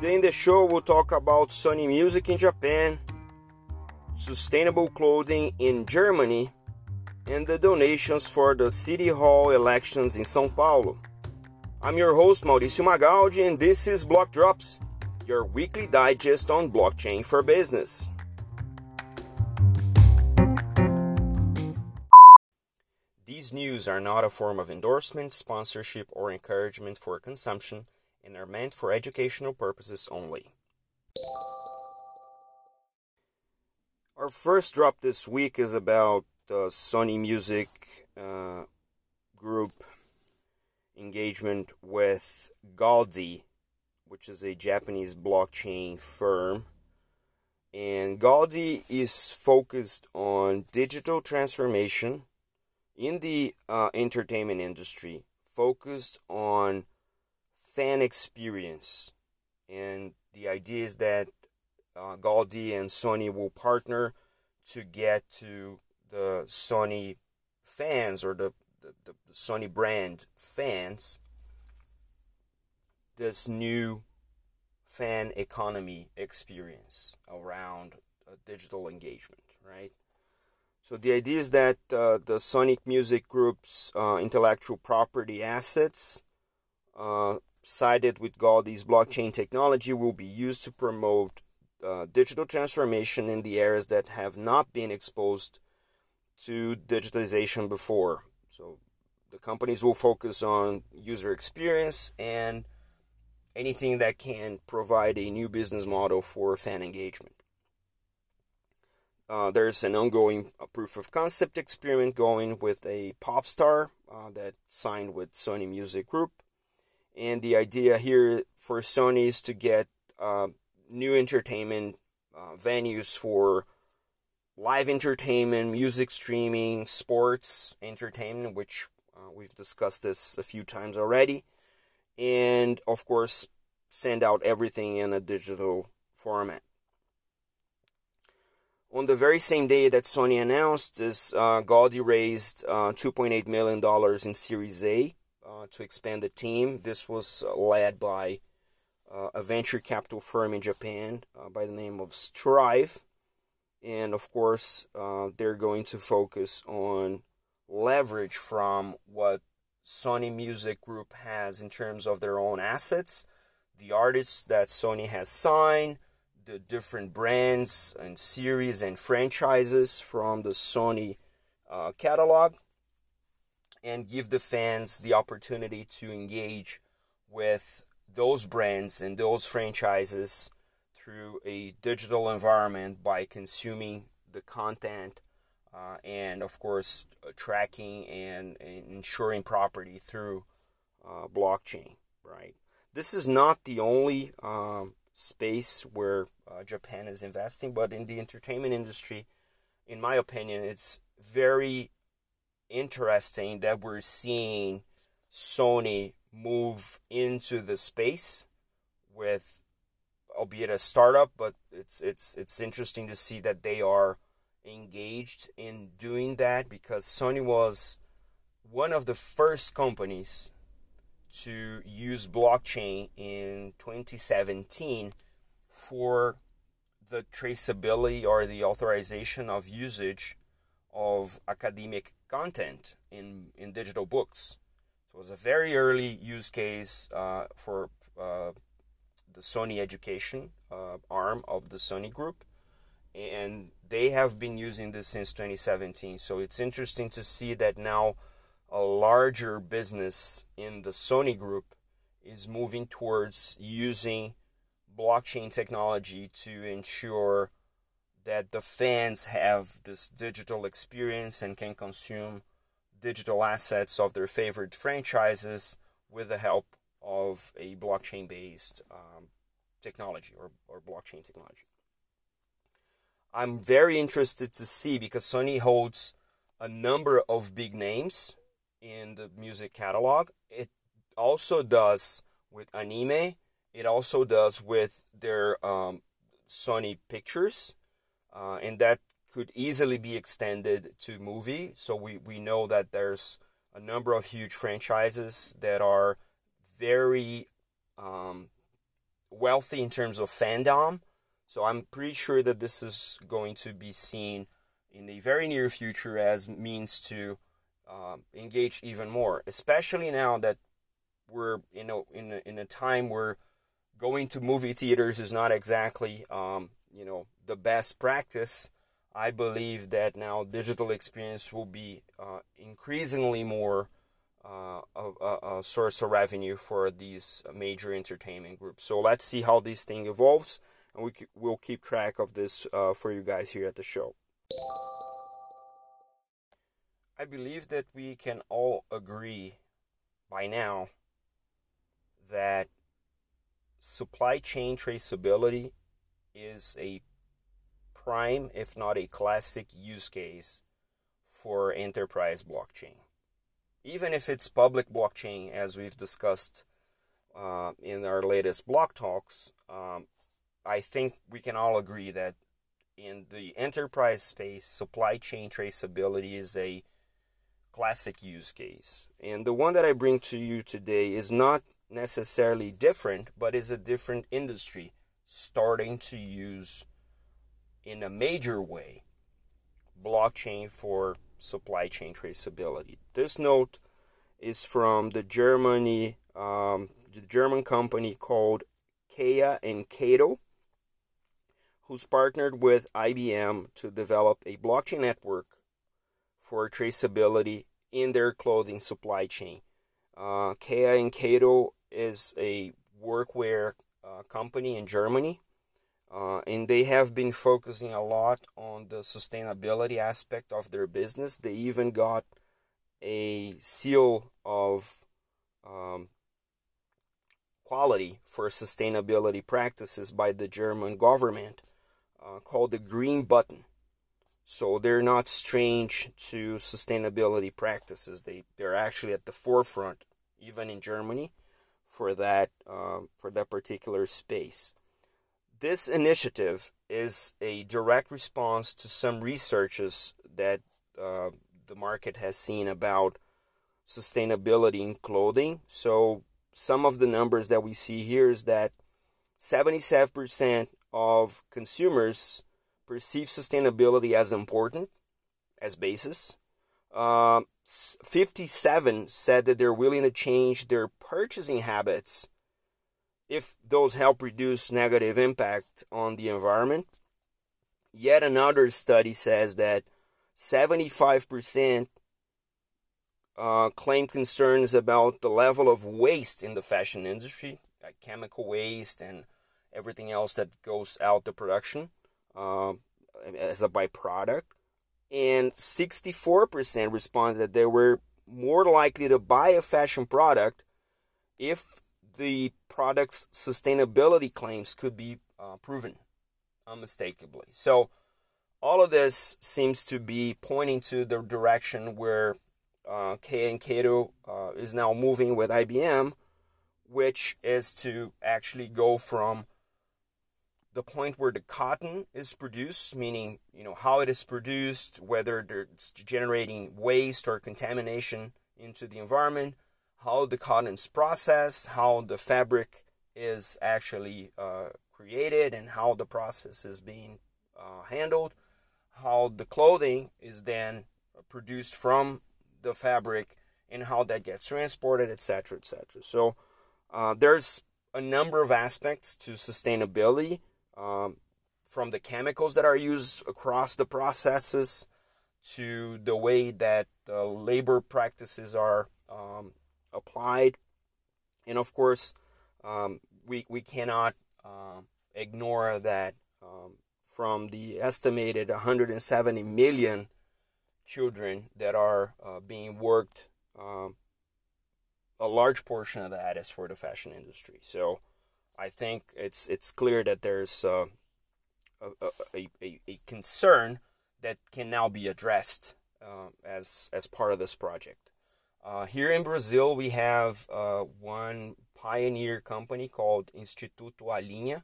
Today in the show, we'll talk about Sony Music in Japan, sustainable clothing in Germany, and the donations for the City Hall elections in São Paulo. I'm your host, Mauricio Magaldi, and this is Block Drops, your weekly digest on blockchain for business. These news are not a form of endorsement, sponsorship, or encouragement for consumption and are meant for educational purposes only. Our first drop this week is about the Sony Music uh, Group engagement with Gaudiy, which is a Japanese blockchain firm. And Gaudiy is focused on digital transformation in the uh, entertainment industry, focused on fan experience. And the idea is that uh, and Sony will partner to get to the Sony fans or the, the, the Sony brand fans this new fan economy experience around uh, digital engagement, right? So the idea is that uh, the Sony Music Group's uh, intellectual property assets uh, sided with Gaudiy's blockchain technology will be used to promote uh, digital transformation in the areas that have not been exposed to digitalization before. So the companies will focus on user experience and anything that can provide a new business model for fan engagement. Uh, there's an ongoing uh, proof of concept experiment going with a pop star uh, that signed with Sony Music Group. And the idea here for Sony is to get uh, new entertainment uh, venues for live entertainment, music streaming, sports entertainment, which uh, we've discussed this a few times already. And of course, send out everything in a digital format. On the very same day that Sony announced this, uh, Gaudiy raised uh, $2.8 million in Series A uh, to expand the team. This was uh, led by uh, a venture capital firm in Japan uh, by the name of Strive. And of course, they're going to focus on leverage from what Sony Music Group has in terms of their own assets, the artists that Sony has signed, the different brands and series and franchises from the Sony uh, catalog, and give the fans the opportunity to engage with those brands and those franchises through a digital environment by consuming the content uh, and of course tracking and, and, ensuring property through uh, blockchain right? This is not the only um, space where uh, japan is investing but in the entertainment industry in my opinion it's very interesting that we're seeing sony move into the space with albeit a startup but it's it's it's interesting to see that they are engaged in doing that because Sony was one of the first companies to use blockchain in 2017 for the traceability or the authorization of usage of academic content in, in digital books. So it was a very early use case uh, for uh, the Sony Education uh, arm of the Sony Group and they have been using this since 2017. So it's interesting to see that now a larger business in the Sony group is moving towards using blockchain technology to ensure that the fans have this digital experience and can consume digital assets of their favorite franchises with the help of a blockchain based um, technology or, or blockchain technology. I'm very interested to see because Sony holds a number of big names in the music catalog. It also does with anime. It also does with their um, Sony Pictures, uh, and that could easily be extended to movie. So we, we know that there's a number of huge franchises that are very um, wealthy in terms of fandom. So I'm pretty sure that this is going to be seen in the very near future as means to uh, engage even more, especially now that we're in a, in a, in a time where going to movie theaters is not exactly um, you know the best practice. I believe that now digital experience will be uh, increasingly more uh, a, a, source of revenue for these major entertainment groups. So let's see how this thing evolves, and we will keep track of this uh, for you guys here at the show. I believe that we can all agree by now that supply chain traceability is a prime, if not a classic use case for enterprise blockchain. Even if it's public blockchain, as we've discussed uh, in our latest block talks, um, I think we can all agree that in the enterprise space, supply chain traceability is a classic use case. And the one that I bring to you today is not necessarily different, but is a different industry starting to use in a major way blockchain for supply chain traceability. This note is from the Germany, um, the German company called Kaya and Kato, who's partnered with IBM to develop a blockchain network for traceability in their clothing supply chain. Uh, Kaya and Kato is a workwear uh, company in Germany, uh, and they have been focusing a lot on the sustainability aspect of their business. They even got a seal of um, quality for sustainability practices by the German government uh, called the Green Button. So they're not strange to sustainability practices. They they're actually at the forefront, even in Germany, for that um, for that particular space. This initiative is a direct response to some researches that uh, the market has seen about sustainability in clothing. So some of the numbers that we see here is that 77% of consumers perceive sustainability as important, as basis. Uh, 57 said that they're willing to change their purchasing habits if those help reduce negative impact on the environment. Yet another study says that 75% uh, claim concerns about the level of waste in the fashion industry, like chemical waste and everything else that goes out the production uh, as a byproduct and 64% responded that they were more likely to buy a fashion product if the product's sustainability claims could be uh, proven unmistakably. So, all of this seems to be pointing to the direction where uh, Kaya and Kato uh, is now moving with IBM, which is to actually go from the point where the cotton is produced, meaning you know how it is produced, whether it's generating waste or contamination into the environment, how the cotton is processed, how the fabric is actually uh, created, and how the process is being uh, handled, how the clothing is then produced from the fabric, and how that gets transported, etc., etc. So uh, there's a number of aspects to sustainability um, from the chemicals that are used across the processes to the way that labor practices are um, applied. And of course, um, we, we cannot uh, ignore that um, from the estimated 170 million children that are uh, being worked, um, a large portion of that is for the fashion industry. So I think it's it's clear that there's uh, a, a, a, a, concern that can now be addressed uh, as as part of this project. Uh, here in Brazil, we have uh, one pioneer company called Instituto Alinha,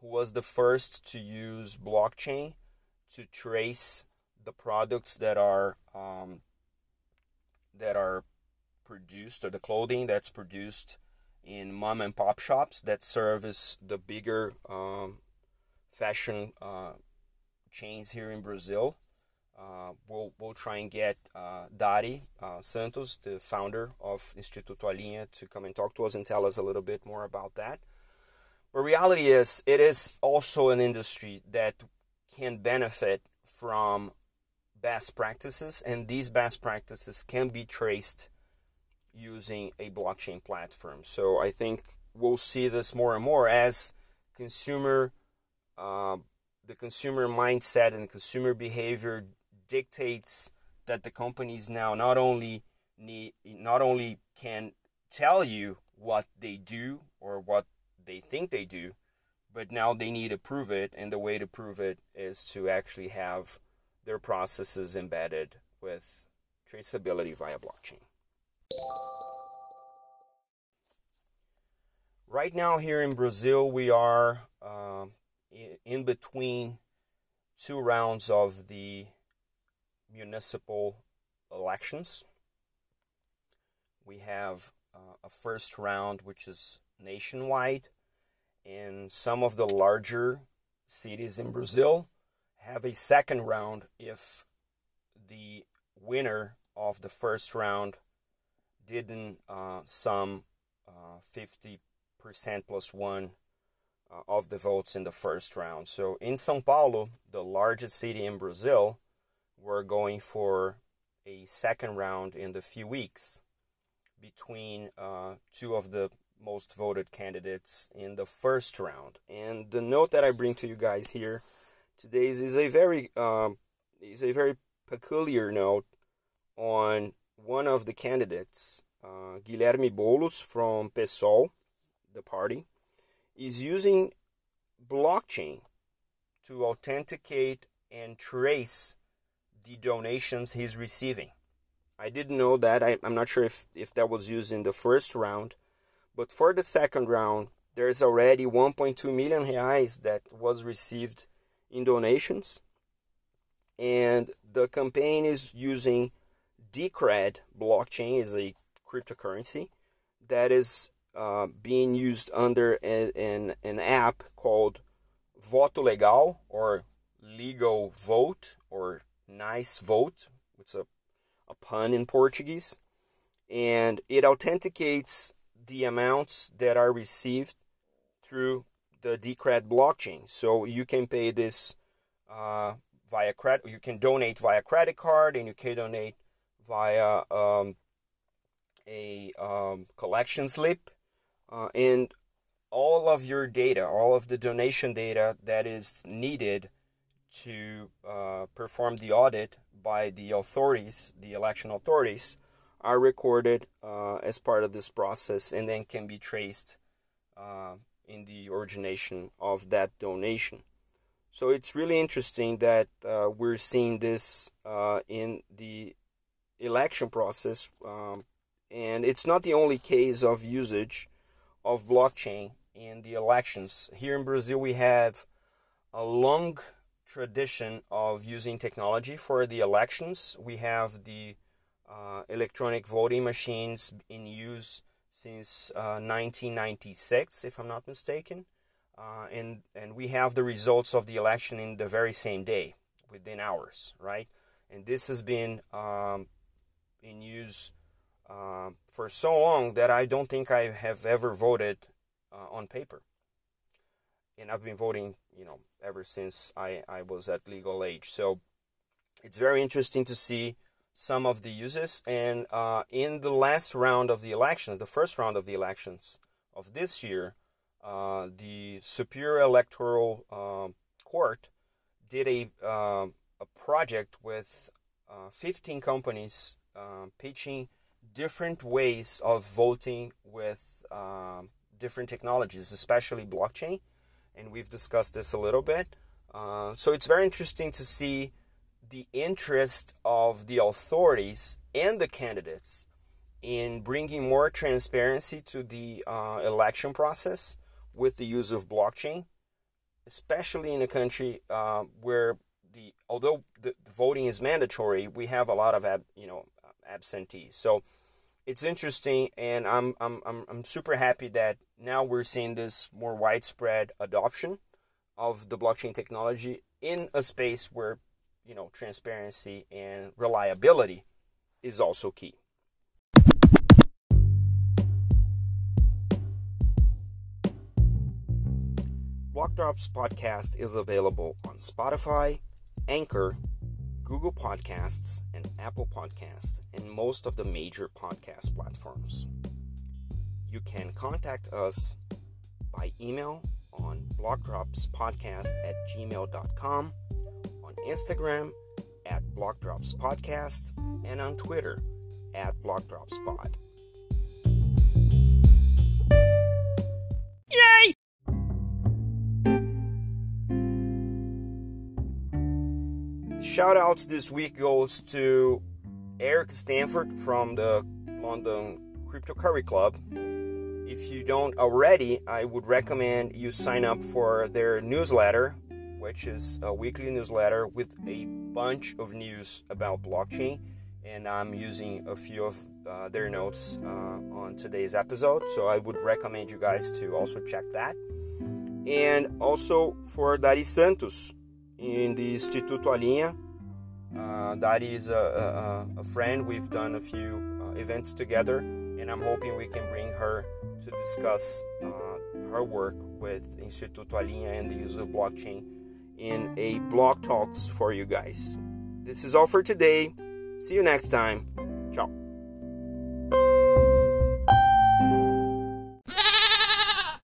who was the first to use blockchain to trace the products that are um, that are produced or the clothing that's produced in mom and pop shops that service the bigger um, fashion uh, chains here in Brazil. Uh, we'll, we'll try and get uh, Dari uh, Santos, the founder of Instituto Alinha, to come and talk to us and tell us a little bit more about that. But reality is, it is also an industry that can benefit from best practices, and these best practices can be traced using a blockchain platform. So I think we'll see this more and more as consumer, uh, the consumer mindset and consumer behavior dictates that the companies now not only need, not only can tell you what they do or what they think they do, but now they need to prove it, and the way to prove it is to actually have their processes embedded with traceability via blockchain. Right now, here in Brazil, we are uh, in between two rounds of the municipal elections. We have uh, a first round, which is nationwide, and some of the larger cities in Brazil have a second round if the winner of the first round didn't uh, sum uh, 50% plus one uh, of the votes in the first round. So in São Paulo, the largest city in Brazil, we're going for a second round in the few weeks between uh, two of the most voted candidates in the first round. And the note that I bring to you guys here today is a very um, is a very peculiar note on one of the candidates, uh, Guilherme Boulos from PSOL, the party, is using blockchain to authenticate and trace the donations he's receiving. I didn't know that. I, am not sure if, if that was used in the first round, but for the second round, there's already 1.2 million reais that was received in donations. And the campaign is using Decred blockchain is a cryptocurrency that is uh, being used under a, an, an app called Voto Legal or Legal Vote or Nice Vote. It's a, a pun in Portuguese. And it authenticates the amounts that are received through the Decred blockchain. So you can pay this uh, via credit. You can donate via credit card, and you can donate via um, a um, collection slip, uh, and all of your data, all of the donation data that is needed to uh, perform the audit by the authorities, the election authorities, are recorded uh, as part of this process and then can be traced uh, in the origination of that donation. So it's really interesting that uh, we're seeing this uh, in the election process, um, and it's not the only case of usage of blockchain in the elections. Here in Brazil, we have a long tradition of using technology for the elections. We have the uh, electronic voting machines in use since uh, 1996, if I'm not mistaken. Uh, and, and we have the results of the election in the very same day, within hours, right? And this has been um, in use uh, for so long that I don't think I have ever voted uh, on paper. And I've been voting, you know, ever since I, I was at legal age. So it's very interesting to see some of the uses. And uh, in the last round of the election, the first round of the elections of this year, uh, the Superior Electoral uh, Court did a, uh, a project with uh, 15 companies um, pitching different ways of voting with um, different technologies, especially blockchain. And we've discussed this a little bit. Uh, so it's very interesting to see the interest of the authorities and the candidates in bringing more transparency to the uh, election process with the use of blockchain, especially in a country uh, where the although the, voting is mandatory, we have a lot of ab, you know absentees. So it's interesting, and I'm, I'm, I'm, I'm super happy that now we're seeing this more widespread adoption of the blockchain technology in a space where you know transparency and reliability is also key. Blockdrops podcast is available on Spotify, Anchor, Google Podcasts, and Apple Podcasts, and most of the major podcast platforms. You can contact us by email on blockdropspodcast at gmail.com, on Instagram at blockdropspodcast, and on Twitter at blockdropspod. Yay! Shout outs this week goes to Eric Stanford from the London Crypto Curry Club if you don't already, I would recommend you sign up for their newsletter, which is a weekly newsletter with a bunch of news about blockchain. And I'm using a few of uh, their notes uh, on today's episode, so I would recommend you guys to also check that. And also for Dari Santos in the Instituto Alinha. Uh, Dari is a, a, a, friend. We've done a few uh, events together, and I'm hoping we can bring her to discuss uh, her work with Instituto Alinha and the use of blockchain in a block talks for you guys. This is all for today. See you next time.